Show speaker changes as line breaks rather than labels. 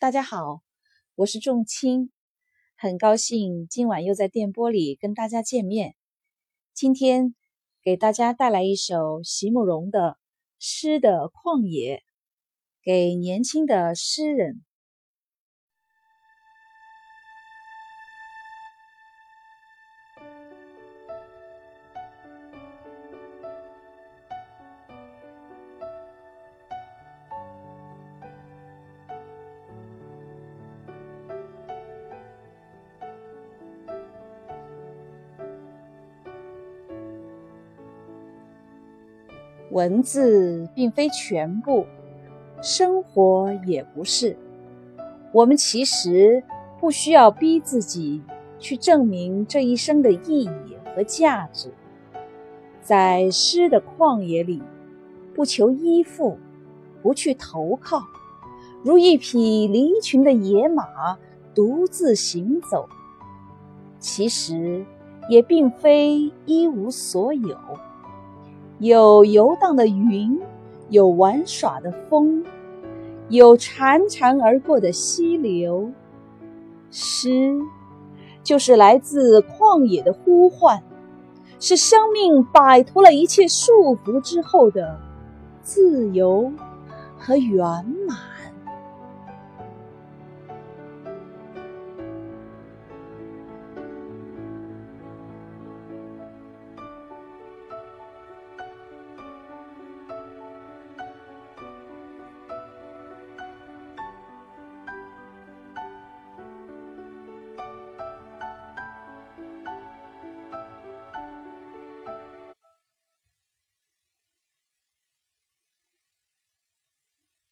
大家好，我是仲青，很高兴今晚又在电波里跟大家见面。今天给大家带来一首席慕容的《诗的旷野》，给年轻的诗人。文字并非全部，生活也不是。我们其实不需要逼自己去证明这一生的意义和价值。在诗的旷野里，不求依附，不去投靠，如一匹离群的野马独自行走，其实也并非一无所有。有游荡的云，有玩耍的风，有潺潺而过的溪流。诗，就是来自旷野的呼唤，是生命摆脱了一切束缚之后的自由和圆满。